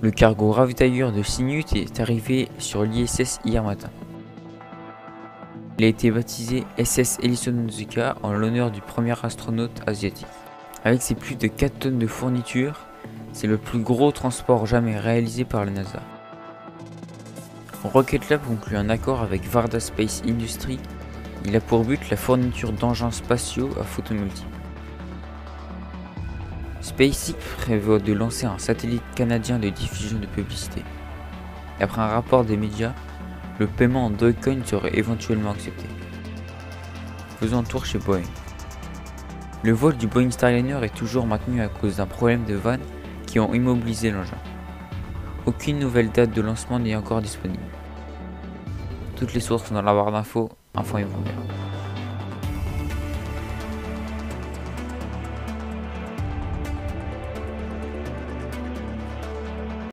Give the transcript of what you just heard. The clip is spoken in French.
Le cargo ravitailleur de Sinut est arrivé sur l'ISS hier matin. Il a été baptisé SS Ellison en l'honneur du premier astronaute asiatique. Avec ses plus de 4 tonnes de fournitures, c'est le plus gros transport jamais réalisé par la NASA. Rocket Lab conclut un accord avec Varda Space Industries. Il a pour but la fourniture d'engins spatiaux à photos multiples. SpaceX prévoit de lancer un satellite canadien de diffusion de publicité. D'après un rapport des médias, le paiement en Dogecoin serait éventuellement accepté. Faisons un tour chez Boeing. Le vol du Boeing Starliner est toujours maintenu à cause d'un problème de vannes qui ont immobilisé l'engin. Aucune nouvelle date de lancement n'est encore disponible. Toutes les sources sont dans la barre d'infos, info et